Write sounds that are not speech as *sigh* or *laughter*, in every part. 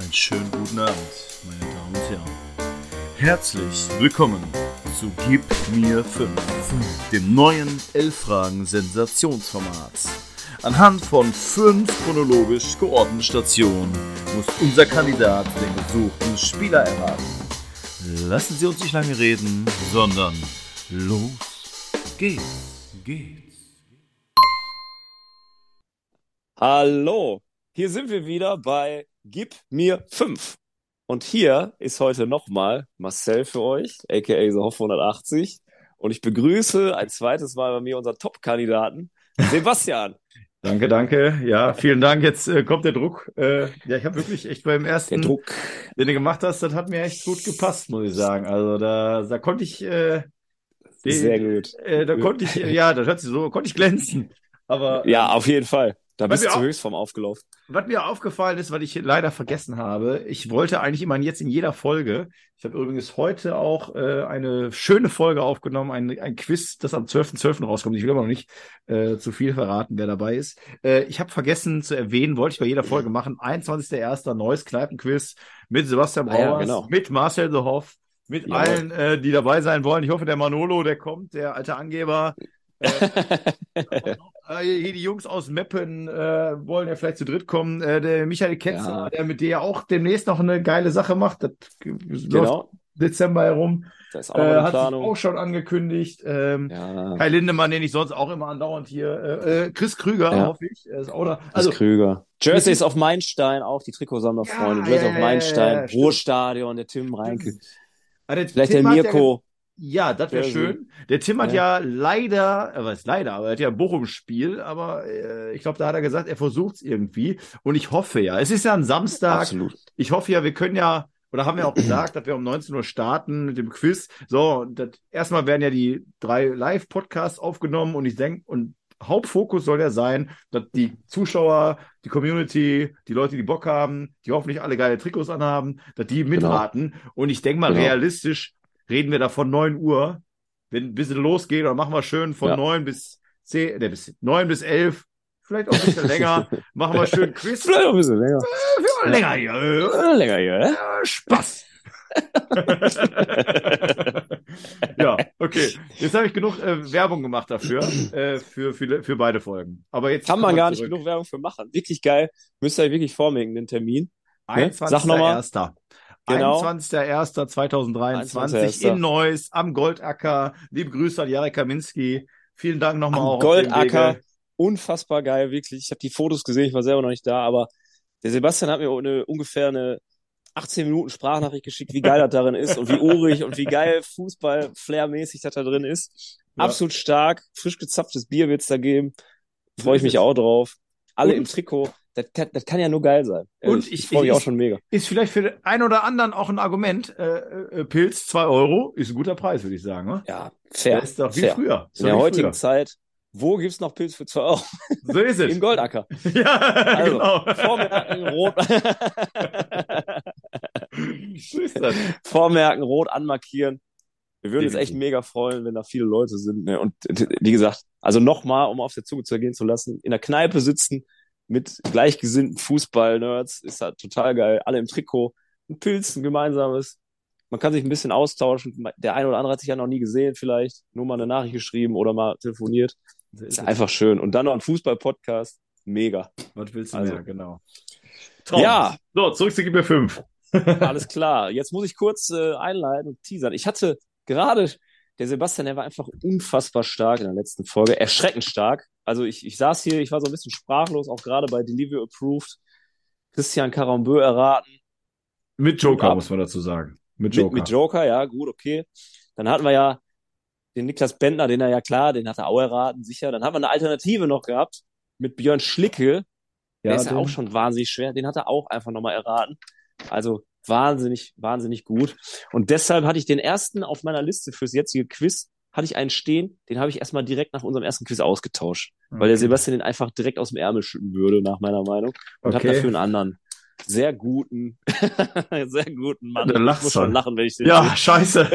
Einen schönen guten Abend, meine Damen und Herren. Herzlich willkommen zu Gib mir 5, dem neuen 11-Fragen-Sensationsformat. Anhand von fünf chronologisch geordneten Stationen muss unser Kandidat den gesuchten Spieler erraten. Lassen Sie uns nicht lange reden, sondern los geht's, geht's. Hallo, hier sind wir wieder bei Gib mir 5. Und hier ist heute nochmal Marcel für euch, aka The Hoff 180. Und ich begrüße ein zweites Mal bei mir unseren Top-Kandidaten, Sebastian. *laughs* Danke, danke. Ja, vielen Dank. Jetzt äh, kommt der Druck. Äh, ja, ich habe wirklich echt beim ersten, Der Druck. den du gemacht hast, das hat mir echt gut gepasst, muss ich sagen. Also da, da konnte ich, äh, den- Sehr gut. äh, da konnte ich, ja, das hört sich so, konnte ich glänzen. Aber Ja, auf jeden Fall. Da Weil bist du Höchstform aufgelaufen. Was mir aufgefallen ist, was ich leider vergessen habe, ich wollte eigentlich immer jetzt in jeder Folge, ich habe übrigens heute auch äh, eine schöne Folge aufgenommen, ein, ein Quiz, das am 12.12. rauskommt. Ich will aber noch nicht äh, zu viel verraten, wer dabei ist. Äh, ich habe vergessen zu erwähnen, wollte ich bei jeder Folge machen, 21.01. neues Kneipenquiz mit Sebastian Ah ja, Brauers, genau. mit Marcel The Hoff, mit Jawohl. allen, äh, die dabei sein wollen. Ich hoffe, der Manolo, der kommt, der alte Angeber. Äh, *laughs* hier die Jungs aus Meppen äh, wollen ja vielleicht zu dritt kommen. Äh, der Michael Ketzer, Ja. der mit dir ja auch demnächst noch eine geile Sache macht. Das läuft genau. Dezember herum. Da ist auch Äh, hat sich Planung. auch schon angekündigt. Ähm, Ja, Kai Lindemann, den ich sonst auch immer andauernd hier. Äh, äh, Chris Krüger, Ja. hoffe ich. Ist auch da. also, Also, Krüger. Jerseys auf Meilenstein, auch die Trikotsammlerfreunde. Ja, Jersey ja, auf stimmt. Ruhrstadion, der Tim Reinke. Ah, Vielleicht Tim der Mirko. Ja, das wäre schön. Der Tim hat Ja. ja leider, äh, was leider, aber er hat ja ein Bochum-Spiel, aber äh, ich glaube, da hat er gesagt, er versucht es irgendwie. Und ich hoffe ja, es ist ja ein Samstag. Absolut. Ich hoffe ja, wir können ja, oder haben wir auch gesagt, dass wir um 19 Uhr starten mit dem Quiz. So, das, erstmal werden ja die drei Live-Podcasts aufgenommen und ich denke, und Hauptfokus soll ja sein, dass die Zuschauer, die Community, die Leute, die Bock haben, die hoffentlich alle geile Trikots anhaben, dass die mitraten. Und ich denke mal, Genau. realistisch reden wir da von 9 Uhr. Wenn ein bisschen losgeht, dann machen wir schön von Ja. 9 bis 10, ne, bis 9 bis 11, vielleicht auch ein bisschen *laughs* länger, machen wir schön Quiz. Vielleicht auch ein bisschen länger. Für länger hier. Äh, Länger hier? Äh, Spaß. *laughs* ja, okay. Jetzt habe ich genug äh, Werbung gemacht dafür, äh, für, für, für beide Folgen. Aber jetzt Kann man gar nicht zurück. genug Werbung für machen. Wirklich geil. Müsst ihr euch wirklich vormerken, den Termin. ne? Sag noch mal. 21.01. Genau. 21.01.2023 21.01.. in Neuss am Goldacker. Liebe Grüße an Jarek Kaminski. Vielen Dank nochmal auch Goldacker. Unfassbar geil, wirklich. Ich habe die Fotos gesehen, ich war selber noch nicht da, aber der Sebastian hat mir eine, ungefähr eine 18 Minuten Sprachnachricht geschickt, wie geil das darin ist und wie urig und wie geil Fußball-Flair-mäßig das da drin ist. Ja. Absolut stark. Frisch gezapftes Bier wird's da geben. Freue ich mich auch drauf. Alle Und- im Trikot. Das, kann- das kann ja nur geil sein. Und Ehrlich, ich- ich freue mich ich- auch schon mega. Ist vielleicht für den einen oder anderen auch ein Argument. Äh, äh, Pilz, 2 Euro, ist ein guter Preis, würde ich sagen. Ne? Ja, fair. Das ist doch wie fair. früher. In der heutigen früher. Zeit, wo gibt's noch Pilz für 2 Euro? So ist es. *laughs* Im Goldacker. *laughs* Ja, Also, genau. Vormerken rot. so ist das. *laughs* Vormerken, rot anmarkieren. Wir würden uns echt mega freuen, wenn da viele Leute sind. Ne? Und wie gesagt, also nochmal, um auf der Zunge zu ergehen zu lassen, in der Kneipe sitzen mit gleichgesinnten Fußball-Nerds ist halt total geil. Alle im Trikot, ein Pilz, ein gemeinsames. Man kann sich ein bisschen austauschen. Der eine oder andere hat sich ja noch nie gesehen, vielleicht nur mal eine Nachricht geschrieben oder mal telefoniert. Ist einfach schön. Und dann noch ein Fußball-Podcast. Mega. Was willst du Also. mehr? Genau. Ja. So, zurück zu GB 5. *laughs* *laughs* Alles klar. Jetzt muss ich kurz äh, einleiten und teasern. Ich hatte gerade, der Sebastian, der war einfach unfassbar stark in der letzten Folge, erschreckend stark. Also ich, ich saß hier, ich war so ein bisschen sprachlos, auch gerade bei Delivery Approved. Christian Carambeu erraten. Mit Joker, Ja. muss man dazu sagen. Mit Mit, Joker. mit Joker, ja, gut, okay. Dann hatten wir ja den Niklas Bentner, den er ja klar, den hat er auch erraten, sicher. Dann haben wir eine Alternative noch gehabt mit Björn Schlicke. Der ist ja auch schon wahnsinnig schwer. Den hat er auch einfach nochmal erraten. Also wahnsinnig, wahnsinnig gut. Und deshalb hatte ich den ersten auf meiner Liste fürs jetzige Quiz, hatte ich einen stehen, den habe ich erstmal direkt nach unserem ersten Quiz ausgetauscht. Weil der Okay. Sebastian den einfach direkt aus dem Ärmel schütten würde, nach meiner Meinung. Und habe Okay. dafür einen anderen sehr guten, *laughs* sehr guten Mann. Du Ich lachst muss schon lachen, wenn ich den Ja, scheiße.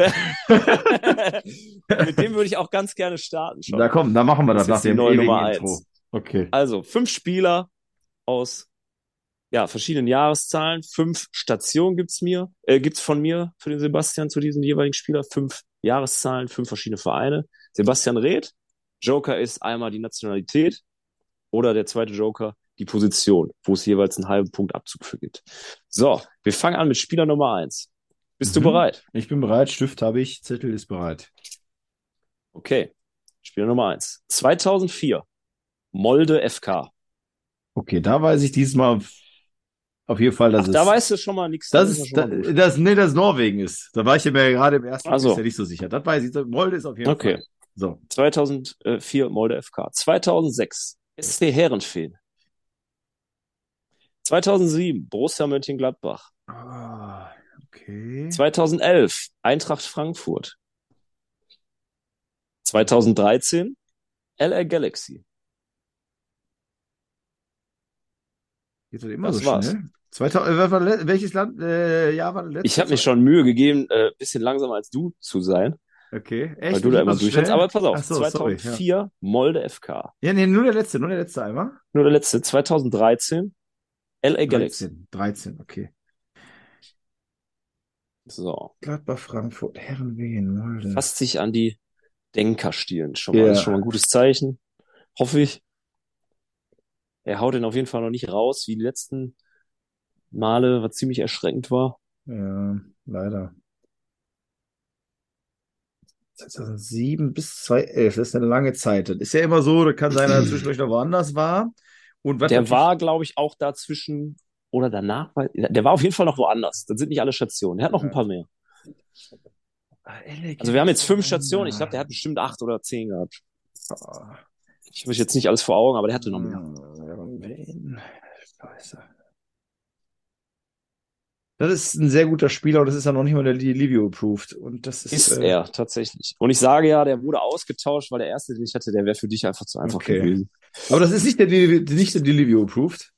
*laughs* Mit dem würde ich auch ganz gerne starten schon. Da komm, da machen wir das, Das nach dem neue ewigen Nummer Intro. eins. Okay. Also, fünf Spieler aus ja, verschiedenen Jahreszahlen. Fünf Stationen gibt's mir, äh, gibt's von mir für den Sebastian zu diesem jeweiligen Spieler. Fünf Jahreszahlen, fünf verschiedene Vereine. Sebastian Reth. Joker ist einmal die Nationalität oder der zweite Joker die Position, wo es jeweils einen halben Punkt Abzug für gibt. So, wir fangen an mit Spieler Nummer eins. Bist Mhm. du bereit? Ich bin bereit, Stift habe ich, Zettel ist bereit. Okay. Spieler Nummer eins. 2004. Molde FK. Okay, da weiß ich diesmal auf jeden Fall, dass Ach, es. da weißt du schon mal nichts. Das ist ist, da, das, nee, das Norwegen ist. Da war ich ja mir gerade im ersten Ach so. Quiz ja nicht so sicher. Das weiß ich. Molde ist auf jeden Okay. Fall. So. 2004 Molde FK. 2006 SC Herrenfeen. 2007 Borussia Mönchengladbach. Ah, okay. 2011 Eintracht Frankfurt. 2013 LA Galaxy. Geht das immer Das so war's. schnell? 2000, äh, welches Land, äh, Jahr war das letzte? Ich habe mir schon Mühe gegeben, äh, bisschen langsamer als du zu sein, Okay, weil echt? du da immer durchhältst. Aber pass auf, so, sorry, 2004 Molde FK. Ja, nee, nur der letzte, nur der letzte einmal. Nur der letzte. 2013 LA Galaxy. 13, 13, okay. So. Gladbach, Frankfurt, Herrenwehen, Molde. Fasst sich an die Denkerstirn. Schon mal, Ja. das ist schon mal ein gutes Zeichen. Hoffe ich. Er haut den auf jeden Fall noch nicht raus, wie die letzten Male, was ziemlich erschreckend war. Ja, leider. 2007 bis 2011, das ist eine lange Zeit. Das ist ja immer so, da kann sein, dass er zwischendurch noch woanders war. Und was Der war, glaube ich, auch dazwischen oder danach. war- Der war auf jeden Fall noch woanders. Das sind nicht alle Stationen. Er hat noch ein Ja. paar mehr. Also wir haben jetzt fünf. Stationen. Ich glaube, der hat bestimmt acht oder zehn gehabt. Ich habe jetzt nicht alles vor Augen, aber der hatte noch mehr. Herrenwehen. Scheiße. Das ist ein sehr guter Spieler und das ist ja noch nicht mal der Livio approved. Und das ist, Ist äh, er tatsächlich. Und ich sage ja, der wurde ausgetauscht, weil der erste, den ich hatte, der wäre für dich einfach zu einfach Okay. gewesen. Aber das ist nicht der, nicht der Livio approved.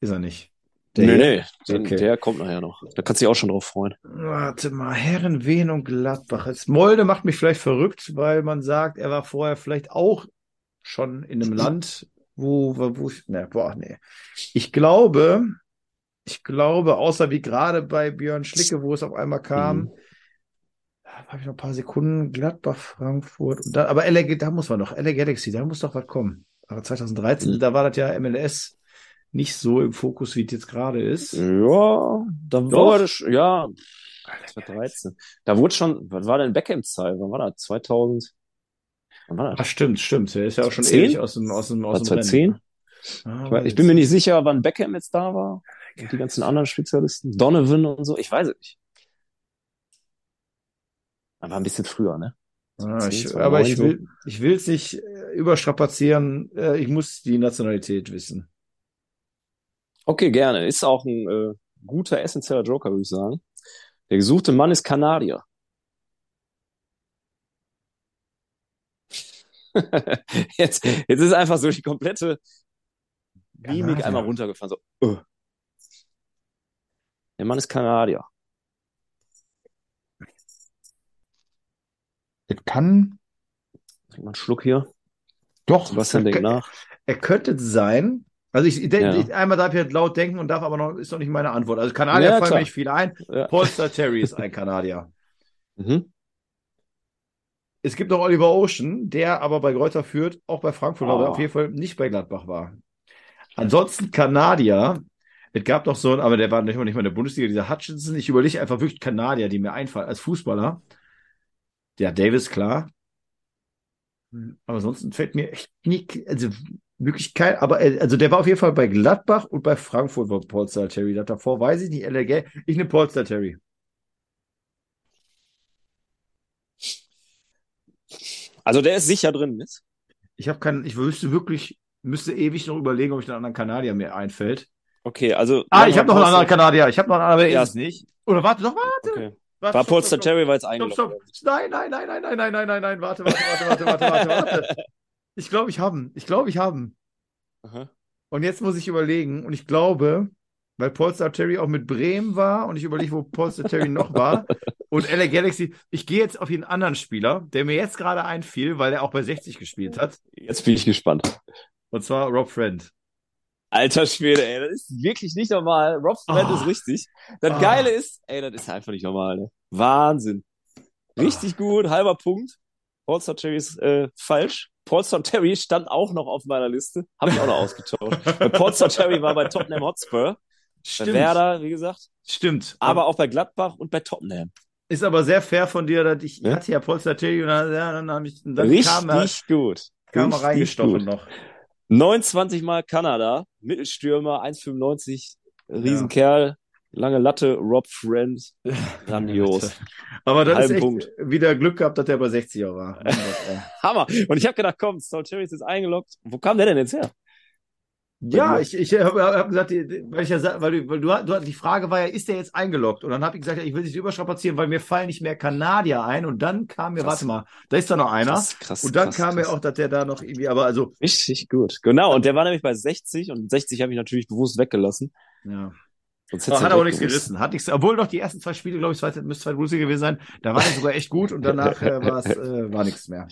Ist er nicht. Der nee, nee, den, Okay. der kommt nachher noch. Da kannst du dich auch schon drauf freuen. Warte mal, Herrenwehen und Gladbach. Jetzt Molde macht mich vielleicht verrückt, weil man sagt, er war vorher vielleicht auch schon in einem *clears throat* Land, wo, wo, wo ich, ne, boah, nee. Ich glaube, ich glaube, außer wie gerade bei Björn Schlicke, wo es auf einmal kam, Mhm. da habe ich noch ein paar Sekunden, Gladbach, Frankfurt, dann, aber LA, da muss man doch, LA Galaxy, da muss doch was kommen. Aber 2013, Mhm. da war das ja MLS nicht so im Fokus, wie es jetzt gerade ist. Ja, da war das, ja, 2013. Da wurde schon, was war denn Beckham-Zeit? Wann war das? 2000? Wann war Ach, das? stimmt, stimmt. Er ist ja auch schon 10? ewig aus dem, aus dem, aus War dem 2010? Rennen. Ah, Ich, weiß, ich bin mir nicht sicher, wann Beckham jetzt da war. Und die ganzen anderen Spezialisten. Donovan und so. Ich weiß es nicht. Aber ein bisschen früher, ne? Ah, ich, 10, aber ich 2009 will, ich will es nicht äh, überstrapazieren. Äh, Ich muss die Nationalität wissen. Okay, gerne. Ist auch ein äh, guter, essentieller Joker, würde ich sagen. Der gesuchte Mann ist Kanadier. *laughs* jetzt, jetzt ist einfach so die komplette Mimik einmal runtergefahren. So, uh. Der Mann ist Kanadier. Das kann Trink mal einen Schluck hier. doch. Sebastian er, denkt nach. er könnte sein. Also ich, Ja. ich einmal darf ich halt laut denken und darf aber noch, ist noch nicht meine Antwort. Also Kanadier Ja, fallen mir nicht viel ein. Ja. Polster *laughs* Terry ist ein Kanadier. Mhm. Es gibt noch Oliver Ocean, der aber bei Greuther Fürth, auch bei Frankfurt, aber Ah. auf jeden Fall nicht bei Gladbach war. Ansonsten Kanadier. Es gab noch so einen, aber der war nicht mal, nicht mal in der Bundesliga, dieser Hutchinson. Ich überlege einfach wirklich Kanadier, die mir einfallen als Fußballer. Ja, Davis, klar. Aber ansonsten fällt mir echt nicht, also wirklich kein, aber äh, also der war auf jeden Fall bei Gladbach und bei Frankfurt war Polster Terry. Davor weiß ich nicht, LG. Ich nehme Polster Terry. Also der ist sicher drin jetzt. Ich habe keinen, ich wüsste wirklich, müsste ewig noch überlegen, ob ich einen anderen Kanadier mir einfällt. Okay, also. Ah, ich habe noch einen anderen Kanadier. Ich habe noch einen anderen, aber Ja. ist es nicht. Oder warte, doch, warte. Okay. warte War. Terry, weil es Stopp, eingeloggt. Nein, nein, nein, nein, nein, nein, nein, nein, nein. Warte, warte, warte, warte, warte, warte, warte. *laughs* Ich glaube, ich habe ihn. Ich glaube, ich habe ihn. Aha. Und jetzt muss ich überlegen. Und ich glaube, weil Polestar Terry auch mit Bremen war und ich überlege, wo Polestar Terry noch war. *laughs* Und LA Galaxy, ich gehe jetzt auf den anderen Spieler, der mir jetzt gerade einfiel, weil er auch bei 60 gespielt hat. Jetzt bin ich gespannt. Und zwar Rob Friend. Alter Schwede, ey, das ist wirklich nicht normal. Rob Friend Oh. ist richtig. Das Oh. Geile ist, ey, das ist einfach nicht normal, ne? Wahnsinn. Richtig gut, halber Punkt. Paulstar Terry ist äh, falsch. Paulstar Terry stand auch noch auf meiner Liste. Habe ich auch noch *laughs* ausgetauscht. Paulstar Terry war bei Tottenham Hotspur, bei Stimmt. Werder, wie gesagt, Stimmt. aber auch bei Gladbach und bei Tottenham. Ist aber sehr fair von dir, dass ich, ich Ja? hatte ja Polster Terry und dann, ja, dann, hab ich, dann kam er, Richtig gut. kam er Richtig reingestochen gut. noch. 29 Mal Kanada, Mittelstürmer, 1,95, Riesenkerl, lange Latte, Rob Friend, grandios. *laughs* Aber das ist echt Punkt. wieder Glück gehabt, dass der bei 60 er war. *laughs* Hammer. Und ich habe gedacht, komm, Saul Terry ist jetzt eingeloggt. Wo kam der denn jetzt her? Ja, ich, ich habe hab gesagt, die- weil ich ja weil du, weil du, du die Frage war ja, ist der jetzt eingeloggt? Und dann habe ich gesagt, ja, ich will nicht überstrapazieren, weil mir fallen nicht mehr Kanadier ein. Und dann kam mir, Krass. warte mal, da ist da noch einer. Krass, krass, und dann krass, kam mir auch, dass der da noch irgendwie, aber also, Richtig gut. Genau, und der war nämlich bei 60 und 60 habe ich natürlich bewusst weggelassen. ja. Sonst Aber hat du auch nichts gerissen. Hat nichts, obwohl doch die ersten zwei Spiele, glaube ich, müsste zweite Bundesliga gewesen sein. Da war er sogar echt gut und danach *laughs* äh, war es, äh, war nichts mehr.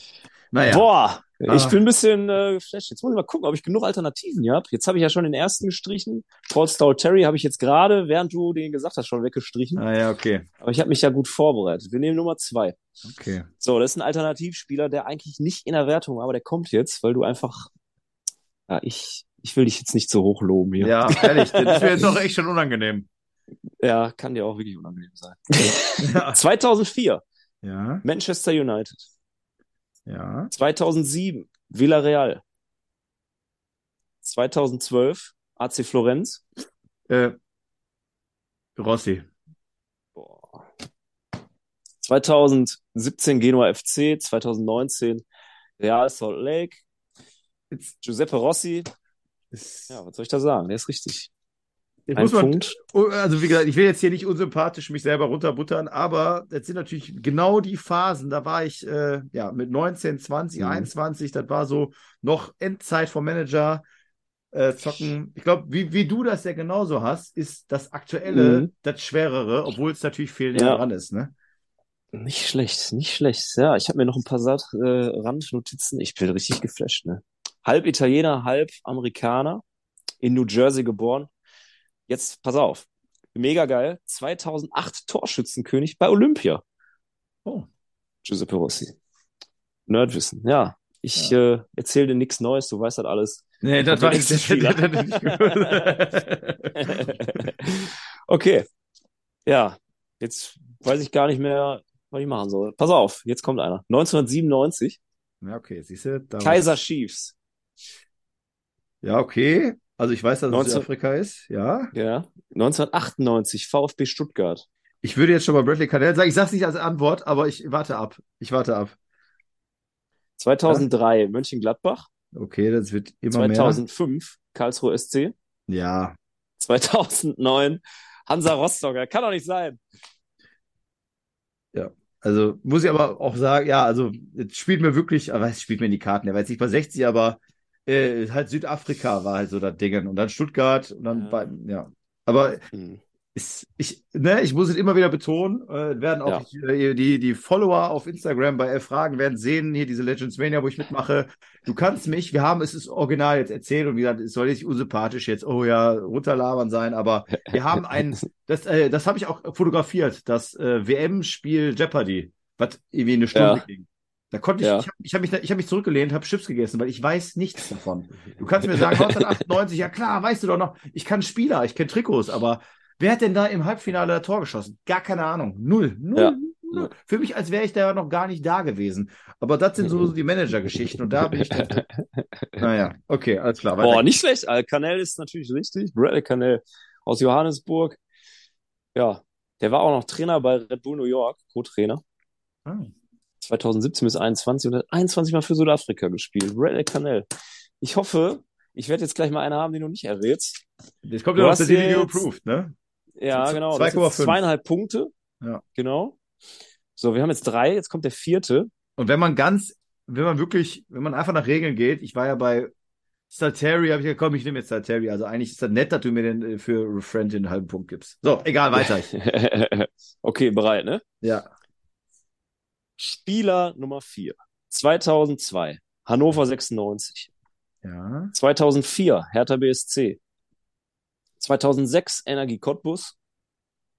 Naja. Boah, ich Ah. bin ein bisschen äh, geflasht. Jetzt muss ich mal gucken, ob ich genug Alternativen hier habe. Jetzt habe ich ja schon den ersten gestrichen. Paul Stoll Terry habe ich jetzt gerade, während du den gesagt hast, schon weggestrichen. Ah, ja, okay. Aber ich habe mich ja gut vorbereitet. Wir nehmen Nummer zwei. Okay. So, das ist ein Alternativspieler, der eigentlich nicht in der Wertung war, aber der kommt jetzt, weil du einfach, ja, ich, ich will dich jetzt nicht so hoch loben hier. Ja, *laughs* ehrlich, das mir jetzt doch echt schon unangenehm. Ja, kann dir auch wirklich unangenehm sein. Ja. *laughs* 2004, Ja. Manchester United. Ja. 2007, Villarreal. 2012, AC Florenz. Äh, Rossi. Boah. 2017 Genua FC, 2019 Real Salt Lake, Giuseppe Rossi. ist, Ja, was soll ich da sagen? Der ist richtig. Jetzt Ein man. Oh, Also wie gesagt, ich will jetzt hier nicht unsympathisch mich selber runterbuttern, aber das sind natürlich genau die Phasen. Da war ich äh, ja mit 19, 20, Mhm. 21, das war so noch Endzeit vom Manager äh, zocken. Ich glaube, wie, wie du das ja genauso hast, ist das aktuelle Mhm. das schwerere, obwohl es natürlich viel näher Ja. dran ist, ne? Nicht schlecht, nicht schlecht. Ja, ich habe mir noch ein paar Sat äh, Randnotizen. Ich bin richtig geflasht, ne? Halb Italiener, halb Amerikaner, in New Jersey geboren. Jetzt, pass auf, mega geil. 2008 Torschützenkönig bei Olympia. Oh. Giuseppe Rossi. Nerdwissen, ja. Ich äh, erzähle dir nichts Neues, du weißt das alles. Nee, das war ich nicht *laughs* okay. Ja, jetzt weiß ich gar nicht mehr, was ich machen soll. Pass auf, jetzt kommt einer. 1997, Ja, okay, siehst du? da- Kaiser Chiefs. Ja, okay. Also ich weiß, dass es 19 Südafrika ist, ja. Ja. 1998, VfB Stuttgart. Ich würde jetzt schon mal Bradley Cannell sagen. Ich sage es nicht als Antwort, aber ich warte ab. Ich warte ab. 2003, Mönchengladbach. Okay, das wird immer 2005, Karlsruhe SC. mehr. Ja. 2009, Hansa Rostocker. Kann doch nicht sein. Also muss ich aber auch sagen, ja, also es spielt mir wirklich, aber es spielt mir in die Karten. Er war jetzt nicht bei 60, aber äh, halt Südafrika war halt so das Ding. Und dann Stuttgart und dann Ja. bei, ja. Aber Hm. ist, ich, ne, ich muss es immer wieder betonen, äh, werden auch äh, die, die Follower auf Instagram bei Elf Fragen werden sehen, hier diese Legends Mania, wo ich mitmache. Du kannst mich, wir haben es ist original jetzt erzählt und wie gesagt, es soll nicht unsympathisch jetzt, oh ja, runterlabern sein, aber wir haben ein, *laughs* das, äh, das habe ich auch fotografiert, das äh, WM-Spiel Jeopardy, was irgendwie eine Stunde Ja. ging. Da konnte ich, Ja. ich habe hab mich, ich hab mich zurückgelehnt, habe Chips gegessen, weil ich weiß nichts davon. Du kannst mir sagen, *laughs* 1998, ja klar, weißt du doch noch, ich kann Spieler, ich kenne Trikots, aber wer hat denn da im Halbfinale das Tor geschossen? Gar keine Ahnung. Null. Null. Ja. null. Für mich, als wäre ich da noch gar nicht da gewesen. Aber das sind so *laughs* die Manager-Geschichten und da bin ich *laughs* naja, okay, alles klar. weiter. Boah, nicht schlecht. Canel ist natürlich richtig. Bradley Canel aus Johannesburg. Ja, der war auch noch Trainer bei Red Bull New York, Co-Trainer. Ah. 2017 bis 21 und hat 21 Mal für Südafrika gespielt. Bradley Canel. Ich hoffe, ich werde jetzt gleich mal eine haben, die du nicht errätst. Jetzt kommt Du ja noch der jetzt- Approved, ne? Ja, Z- genau. Das sind 2,5. zweieinhalb Punkte. Ja. Genau. So, wir haben jetzt drei. Jetzt kommt der vierte. Und wenn man ganz, wenn man wirklich, wenn man einfach nach Regeln geht, ich war ja bei Salteri, habe ich gesagt, komm, ich nehme jetzt Salteri. Also eigentlich ist das nett, dass du mir den äh, für Friend den halben Punkt gibst. So, egal, weiter. *laughs* okay, bereit, ne? ja. Spieler Nummer vier. 2002. Hannover 96. Ja. 2004. Hertha BSC. 2006 Energie Cottbus,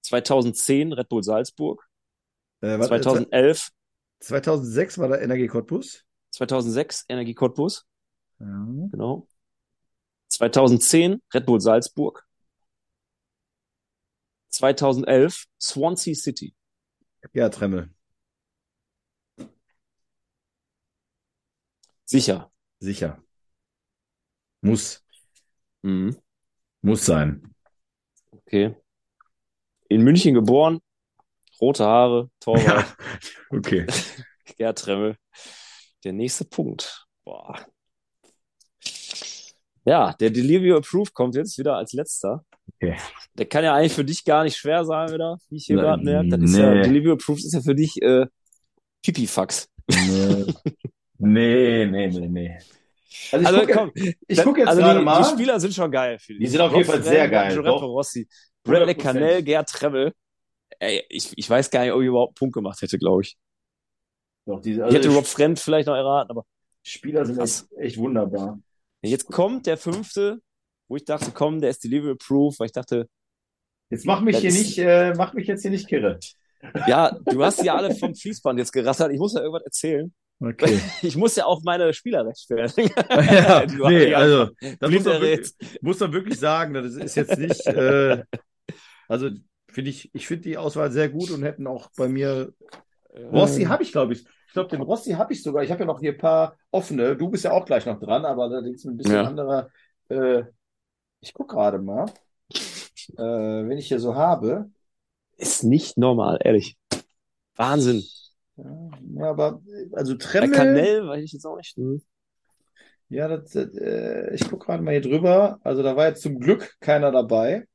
2010 Red Bull Salzburg, Äh, warte, 2011 2006 war da Energie Cottbus. 2006 Energie Cottbus, Ja. genau. 2010 Red Bull Salzburg. 2011 Swansea City. ja, Tremmel. Sicher. Sicher. Muss. Mhm. Muss sein. Okay. In München geboren, rote Haare, Torwart, Ja. Okay. *laughs* Gerd Tremmel. Der nächste Punkt. Boah. Ja, der Delivery Approved kommt jetzt wieder als letzter. Okay. Der kann ja eigentlich für dich gar nicht schwer sein, wieder, wie ich hier gerade merke. Das ist ja, nee. Delivery Approved ist ja für dich äh, Pipifax. Nee. *laughs* nee, nee, nee, nee. Also ich Also gucke komm, ich guck jetzt also gerade die, mal. die Spieler sind schon geil. Die ich. sind auf jeden Fall sehr geil, Giuseppe. Rossi, Bradley 100%. Canell, Gerd Tremmel. Ey, ich, ich weiß gar nicht, ob ich überhaupt einen Punkt gemacht hätte, glaube ich. Doch, diese, Ich also hätte die Rob Friend vielleicht noch erraten, aber Spieler sind echt, echt wunderbar. jetzt kommt der fünfte, wo ich dachte, komm, der ist Delivery Proof, weil ich dachte, Jetzt mach mich hier ist- nicht, äh, mach mich jetzt hier nicht kirre. ja, du hast die alle vom Fließband jetzt gerattert, ich muss ja irgendwas erzählen. Okay. *laughs* Ich muss ja auch meine Spieler rechtfertigen. *laughs* *laughs* ja, nee, also, das muss man, wirklich, muss man wirklich sagen, das ist jetzt nicht, äh, also finde ich, ich finde die Auswahl sehr gut und hätten auch bei mir, Rossi habe ich, glaube ich, ich glaube, den Rossi habe ich sogar, ich habe ja noch hier ein paar offene, du bist ja auch gleich noch dran, aber allerdings ein bisschen Ja. anderer, äh, ich gucke gerade mal, äh, wenn ich hier so habe, Ist nicht normal, ehrlich. Wahnsinn. Ja, ja, aber, also Bei Tremmel, Canell weiß ich jetzt auch nicht. Hm. Ja, das, äh, ich gucke gerade mal hier drüber. Also da war jetzt zum Glück keiner dabei.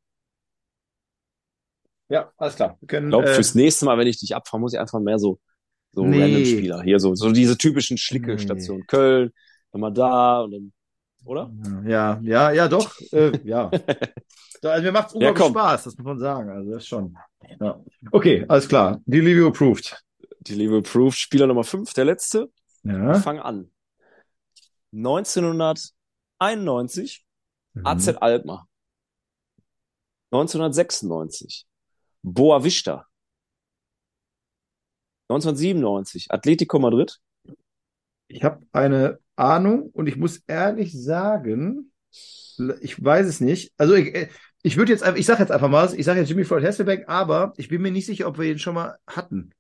Ja, alles klar. Wir Ich können, glaube, äh, fürs nächste Mal, wenn ich dich abfahre, muss ich einfach mehr so, so Nee. random Spieler. Hier so, so diese typischen Schlicke-Stationen. Köln, dann mal da und dann, oder? ja, ja, ja, doch. Äh, ja. *laughs* Also mir macht es Ja, unglaublich komm. Spaß, das muss man sagen. Also das ist schon. Ja. Okay, alles klar. Delivery approved. Die liebe Proof, Spieler Nummer 5, der letzte. Ja. fangen an. 1991, Mhm. AZ Alkmaar. 1996, Boa Vista. 1997, Atletico Madrid. Ich habe eine Ahnung und ich muss ehrlich sagen, ich weiß es nicht. Also ich, äh, ich würde jetzt ich sage jetzt einfach mal, ich sage jetzt Jimmy Floyd Hasselbeck, aber ich bin mir nicht sicher, ob wir ihn schon mal hatten.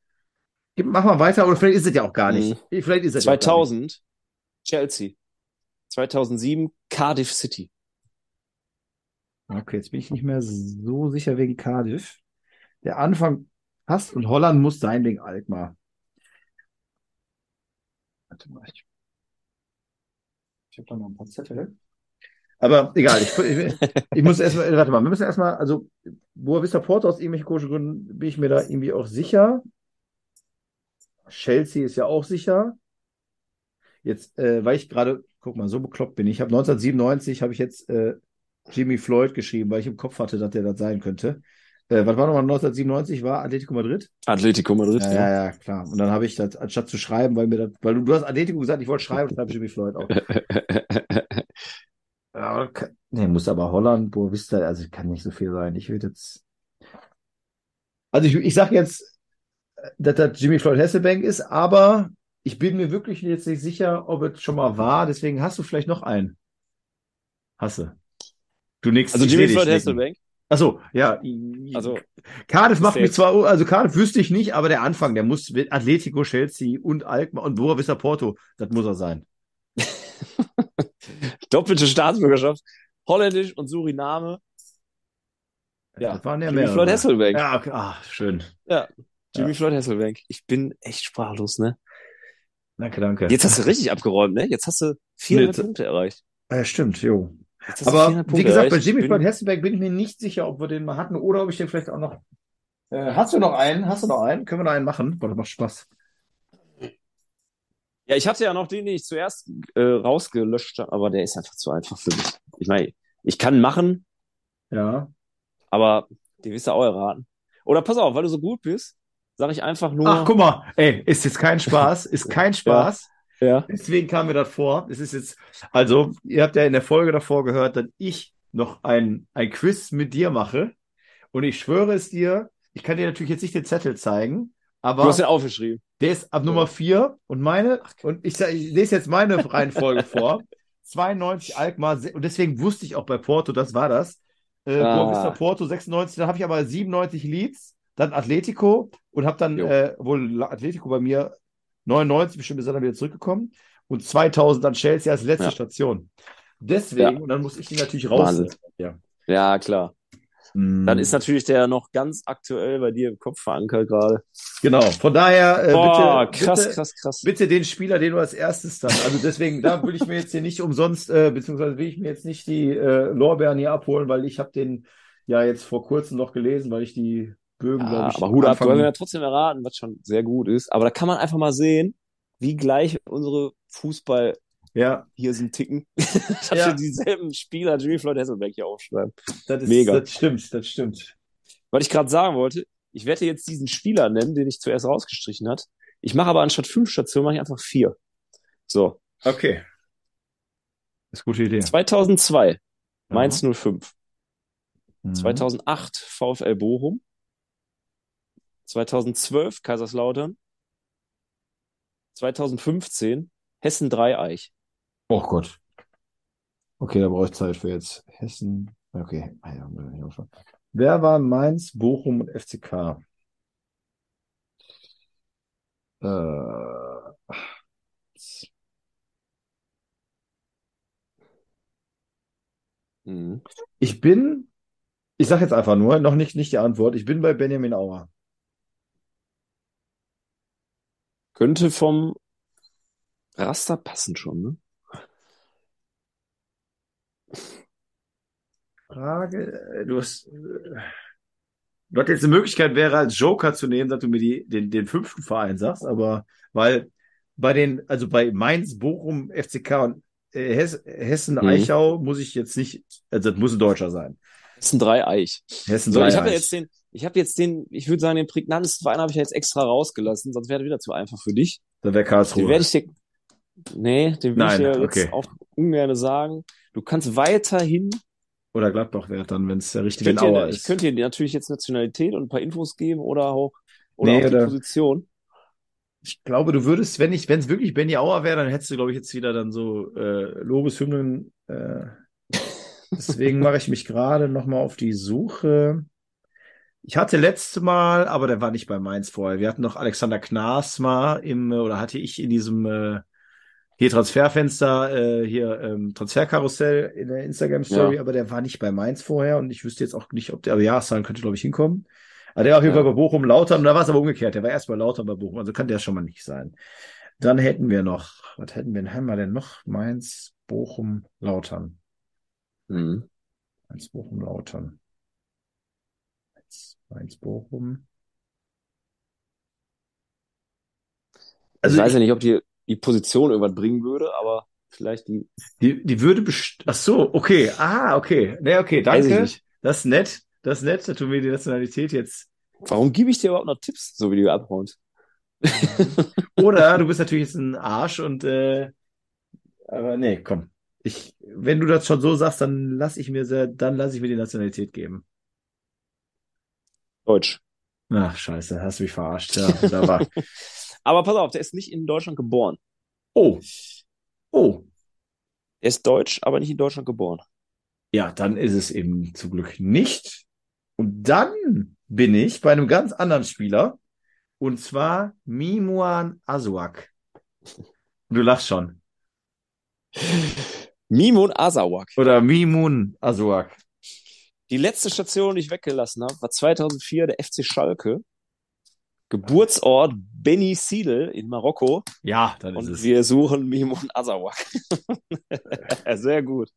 Mach mal weiter, oder vielleicht ist es ja auch gar nicht. Vielleicht ist es ja auch gar nicht. 2000, Chelsea. 2007, Cardiff City. Okay, jetzt bin ich nicht mehr so sicher wegen Cardiff. Der Anfang passt und Holland muss sein wegen Alkmaar. Warte mal, ich, ich habe da noch ein paar Zettel. Aber egal, ich, ich, ich muss erstmal, warte mal, wir müssen erstmal, also Boa Vista Porto aus irgendwelchen komischen Gründen bin ich mir da irgendwie auch sicher. Chelsea ist ja auch sicher. Jetzt, äh, weil ich gerade, guck mal, so bekloppt bin ich. Habe 1997 habe ich jetzt äh, Jimmy Floyd geschrieben, weil ich im Kopf hatte, dass der das sein könnte. Äh, was war nochmal 1997? War Atletico Madrid? Atletico Madrid, Ja, ja, ja, klar. Und dann habe ich das, anstatt zu schreiben, weil mir das, weil du, du hast Atletico gesagt, ich wollte schreiben schreibe Jimmy Floyd auch. *laughs* Ja, kann, nee, muss aber Holland, Boa Vista, also kann nicht so viel sein. Ich würde jetzt. Also ich, ich sage jetzt, dass das Jimmy Floyd Hasselbank ist, aber ich bin mir wirklich jetzt nicht sicher, ob es schon mal war. Deswegen hast du vielleicht noch einen. Hasse. Du nix. Also Jimmy Floyd. Hasselbank. Achso, ja. Also, Cardiff macht Safe. mich zwar, also Cardiff wüsste ich nicht, aber der Anfang, der muss mit Atletico, Chelsea und Alkmaar und Boa Vista Porto, das muss er sein. *laughs* doppelte Staatsbürgerschaft. Holländisch und Suriname. Ja, das waren ja Jimmy mehrere. Floyd Hasselbank. Ja, okay. ah, schön. Jimmy Floyd Hasselbank. Ich bin echt sprachlos, ne? Danke, danke. Jetzt hast du richtig abgeräumt, ne? Jetzt hast du 400 Nee, Punkte erreicht. Ja, stimmt, jo. Aber 400 wie gesagt, bei. Jimmy Floyd bin, Hasselbeck bin ich mir nicht sicher, ob wir den mal hatten oder ob ich den vielleicht auch noch. Äh, hast du noch einen? Hast du noch einen? Können wir noch einen machen? Boah, das macht Spaß. ja, ich hatte ja noch den, den ich zuerst äh, rausgelöscht habe, aber der ist einfach zu einfach für mich. Ich meine, ich kann machen, Ja. aber den wirst du auch erraten. Oder pass auf, weil du so gut bist, sage ich einfach nur. Ach, guck mal, ey, ist jetzt kein Spaß, ist *laughs* kein Spaß. Ja. Deswegen kam mir das vor. Es ist jetzt, also, ihr habt ja in der Folge davor gehört, dass ich noch ein, ein Quiz mit dir mache. Und ich schwöre es dir, ich kann dir natürlich jetzt nicht den Zettel zeigen, aber. Du hast den aufgeschrieben. Der ist ab Nummer 4 und meine, und ich, ich lese jetzt meine Reihenfolge vor. 92 Alkmaar, und deswegen wusste ich auch bei Porto, das war das. Äh, Ah. Porto 96, dann habe ich aber 97 Leads, dann Atletico und habe dann äh, wohl Atletico bei mir 99 bestimmt ist er dann wieder zurückgekommen und 2000 dann Chelsea als letzte Ja. Station. Deswegen, Ja. und dann muss ich die natürlich raus. Ja. Ja, klar. Dann Mm, ist natürlich der noch ganz aktuell bei dir im Kopf verankert gerade. genau. Von daher, äh, Boah, bitte, krass, bitte, krass, krass. bitte den Spieler, den du als erstes dann. Also deswegen, da will ich mir jetzt hier nicht umsonst, äh, beziehungsweise will ich mir jetzt nicht die äh, Lorbeeren hier abholen, weil ich habe den ja jetzt vor kurzem noch gelesen, weil ich die Bögen, Ja, glaube ich, aber Hut ab, du hast mir ja trotzdem erraten, was schon sehr gut ist. Aber da kann man einfach mal sehen, wie gleich unsere Fußball ja, hier sind ticken. *laughs* Dass Ja. wir dieselben Spieler Jimmy Floyd Hasselbeck hier aufschreiben. das ist, Mega. das stimmt, das stimmt. Was ich gerade sagen wollte, ich werde jetzt diesen Spieler nennen, den ich zuerst rausgestrichen hat. Ich mache aber anstatt fünf Stationen, mache ich einfach vier. So, Okay. Das ist eine gute Idee. 2002, Mainz Ja. 05. Mhm. 2008 VfL Bochum. 2012 Kaiserslautern. 2015 Hessen Dreieich. Oh Gott. Okay, da brauche ich Zeit für jetzt. Hessen. Okay. Wer war Mainz, Bochum und FCK? Äh, ich bin, ich sage jetzt einfach nur, noch nicht, nicht die Antwort. Ich bin bei Benjamin Auer. Könnte vom Raster passen schon, ne? Frage, äh, du hast, äh, du hattest jetzt eine Möglichkeit, wäre als Joker zu nehmen, dass du mir die, den, den fünften Verein sagst, aber weil bei den, also bei Mainz, Bochum, FCK und äh, Hess, Hessen, Mhm. Eichau muss ich jetzt nicht, also das muss ein Deutscher sein. Hessen Dreieich. Hessen, So, ich habe Dreieich. jetzt den, ich habe jetzt den, ich würde sagen, den prägnantesten Verein habe ich ja jetzt extra rausgelassen, sonst wäre das wieder zu einfach für dich. Dann wäre Den Karlsruhe. werde ich dir, nee, den will Nein, ich dir okay. jetzt auch ungern sagen. Du kannst weiterhin, Oder Gladbach wäre dann, wenn es der richtige ich Auer dir, ich ist. könnte dir natürlich jetzt Nationalität und ein paar Infos geben oder auch, oder Nee, auch die oder- Position. Ich glaube, du würdest, wenn ich, wenn es wirklich Benny Auer wäre, dann hättest du, glaube ich, jetzt wieder dann so äh, Lobeshymnen. Äh, deswegen mache ich mich gerade nochmal auf die Suche. Ich hatte letzte Mal, aber der war nicht bei Mainz vorher. Wir hatten noch Alexander Knaas mal im, äh, oder hatte ich in diesem äh, hier Transferfenster, äh, hier ähm, Transferkarussell in der Instagram-Story, Ja. aber der war nicht bei Mainz vorher und ich wüsste jetzt auch nicht, ob der, aber Jahreszahlen könnte, glaube ich, hinkommen. Aber der war auf jeden Ja. Fall bei Bochum Lautern, da war es aber umgekehrt. Der war erst bei Lautern bei Bochum, also kann der schon mal nicht sein. Dann hätten wir noch, was hätten wir, haben wir denn noch? Mainz, Bochum, Lautern. Mhm. Mainz, Bochum, Lautern. Mainz, Mainz, Bochum. Also ich weiß ich- ja nicht, ob die, die Position irgendwas bringen würde, aber vielleicht die, Die, die würde best Ach so, okay. Ah, okay. Nee, okay, weiß ich danke. nicht. Das ist nett. Das ist nett, dass du mir die Nationalität jetzt. Warum gebe ich dir überhaupt noch Tipps, so wie du abhaust? Oder du bist natürlich jetzt ein Arsch und äh, aber nee, komm. Ich, wenn du das schon so sagst, dann lass ich mir sehr, dann lass ich mir die Nationalität geben. Deutsch. Ach, scheiße, hast du mich verarscht. Ja, *laughs* war. Aber pass auf, der ist nicht in Deutschland geboren. Oh. Oh. Er ist deutsch, aber nicht in Deutschland geboren. Ja, dann ist es eben zum Glück nicht. Und dann bin ich bei einem ganz anderen Spieler. Und zwar Mimuan Azuak. Du lachst schon. *laughs* Mimun Asawak. Oder Mimun Azuak. Die letzte Station, die ich weggelassen habe, war 2004 der FC Schalke. Geburtsort Beni Sidel in Marokko. Ja, dann ist Und es. wir suchen Mimun Asawak. *laughs* Sehr gut.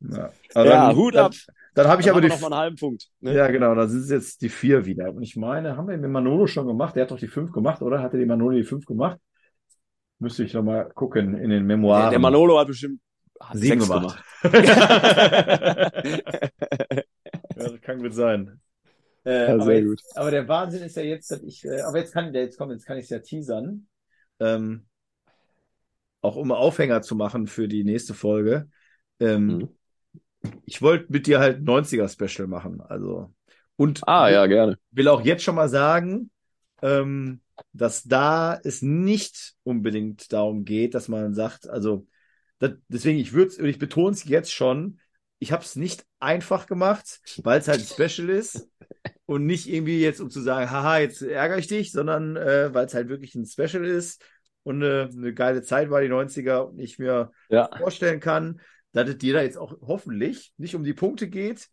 Ja, aber Ja, dann, Hut dann, ab. Dann habe ich Dann aber die. noch mal einen halben Punkt. Ne? Ja, genau, dann sind es jetzt die vier wieder. Und ich meine, haben wir mit Manolo schon gemacht? Der hat doch die fünf gemacht, oder? Hatte die Manolo die fünf gemacht? Müsste ich noch mal gucken in den Der, Memoiren. der Manolo hat bestimmt Sieben sechs gemacht. gemacht. *laughs* Ja, das kann gut sein. Äh, Ja, aber, jetzt, aber der Wahnsinn ist ja jetzt, dass ich, äh, aber jetzt kann der, jetzt komm, jetzt kann ich es ja teasern. Ähm, auch um Aufhänger zu machen für die nächste Folge. Ähm, Mhm. ich wollte mit dir halt 90er-Special machen. Also, und Ah, ja, gerne. will auch jetzt schon mal sagen, ähm, dass da es nicht unbedingt darum geht, dass man sagt, also das, deswegen, ich würde ich betone es jetzt schon, ich habe es nicht einfach gemacht, weil es halt ein *laughs* Special ist und nicht irgendwie jetzt, um zu sagen, haha, jetzt ärgere ich dich, sondern äh, weil es halt wirklich ein Special ist und eine, eine geile Zeit war, die 90er, und ich mir Ja. vorstellen kann, dass es dir da jetzt auch hoffentlich nicht um die Punkte geht,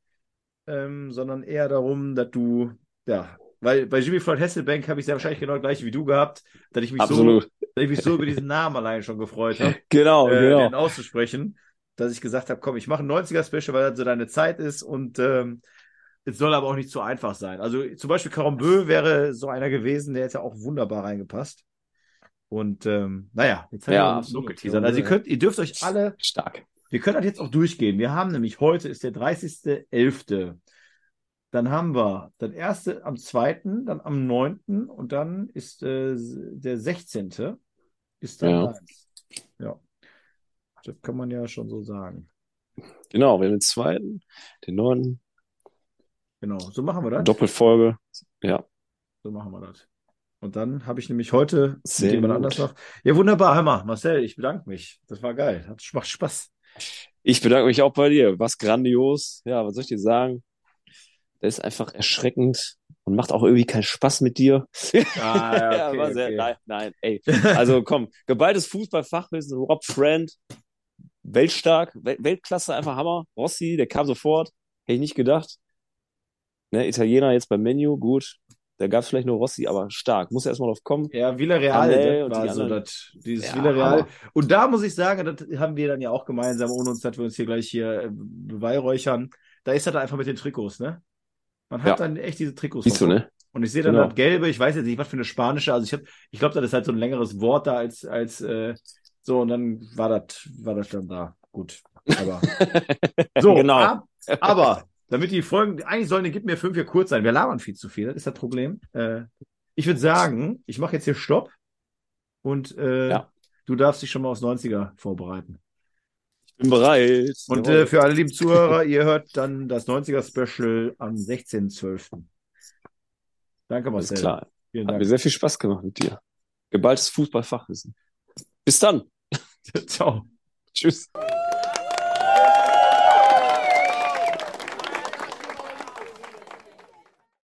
ähm, sondern eher darum, dass du, ja, weil bei Jimmy Floyd Hasselbank habe ich sehr wahrscheinlich genau gleich wie du gehabt, dass ich mich Absolut. so, ich mich so über diesen Namen allein schon gefreut habe, *laughs* Genau, äh, genau. den auszusprechen, dass ich gesagt habe, komm, ich mache ein 90er-Special, weil das so deine Zeit ist und ähm, es soll aber auch nicht zu einfach sein. Also zum Beispiel Carambeu wäre so einer gewesen, der hätte ja auch wunderbar reingepasst. Und ähm, naja, jetzt haben Ja, wir so geteasert. Also ihr könnt, ihr dürft euch alle Stark. wir können das jetzt auch durchgehen. Wir haben nämlich heute ist der 30.11. Dann haben wir das erste am 2., dann am 9. und dann ist äh, der 16. ist dann Ja. eins. Ja. Das kann man ja schon so sagen. Genau, wir haben den zweiten, den neunten, Genau, so machen wir das. Doppelfolge. Ja, So machen wir das. Und dann habe ich nämlich heute Sehr mit jemand anders noch. Ja, wunderbar, hör mal, Marcel, ich bedanke mich. Das war geil. Hat, macht Spaß. ich bedanke mich auch bei dir. Was grandios. Ja, was soll ich dir sagen? Das ist einfach erschreckend und macht auch irgendwie keinen Spaß mit dir. Ah, Ja, *laughs* okay, war sehr, okay. nein, nein, ey. *laughs* Also komm, geballtes Fußballfachwissen, Rob Friend, weltstark, Wel Weltklasse, einfach Hammer. Rossi, der kam sofort, hätte ich nicht gedacht. Ne, Italiener jetzt beim Menu, gut. Da gab es vielleicht nur Rossi, aber stark. Muss erstmal drauf kommen. Ja, Villarreal, und war die so das, dieses Ja, Villarreal. Und da muss ich sagen, das haben wir dann ja auch gemeinsam, ohne uns, dass wir uns hier gleich hier äh, beweihräuchern. Da ist das einfach mit den Trikots, ne? Man hat Ja. dann echt diese Trikots. Siehst du, ne? Und ich sehe dann Genau. das Gelbe, ich weiß jetzt nicht, was für eine spanische, also ich habe, ich glaube, das ist halt so ein längeres Wort da als, als äh, so, und dann war das, war das dann da. Gut. Aber *laughs* so, Genau. ab, aber damit die Folgen, eigentlich sollen die Gib mir fünf hier kurz sein. Wir labern viel zu viel, das ist das Problem. Äh, ich würde sagen, ich mache jetzt hier Stopp und äh, Ja. du darfst dich schon mal aufs 90er vorbereiten. Bin bereit. Und äh, für alle lieben Zuhörer, ihr hört dann das 90er Special am 16.12. Danke, Alles Marcel. klar. Vielen Hat mir Dank. sehr viel Spaß gemacht mit dir. Geballtes Fußballfachwissen. Bis dann. *laughs* Ciao. Tschüss.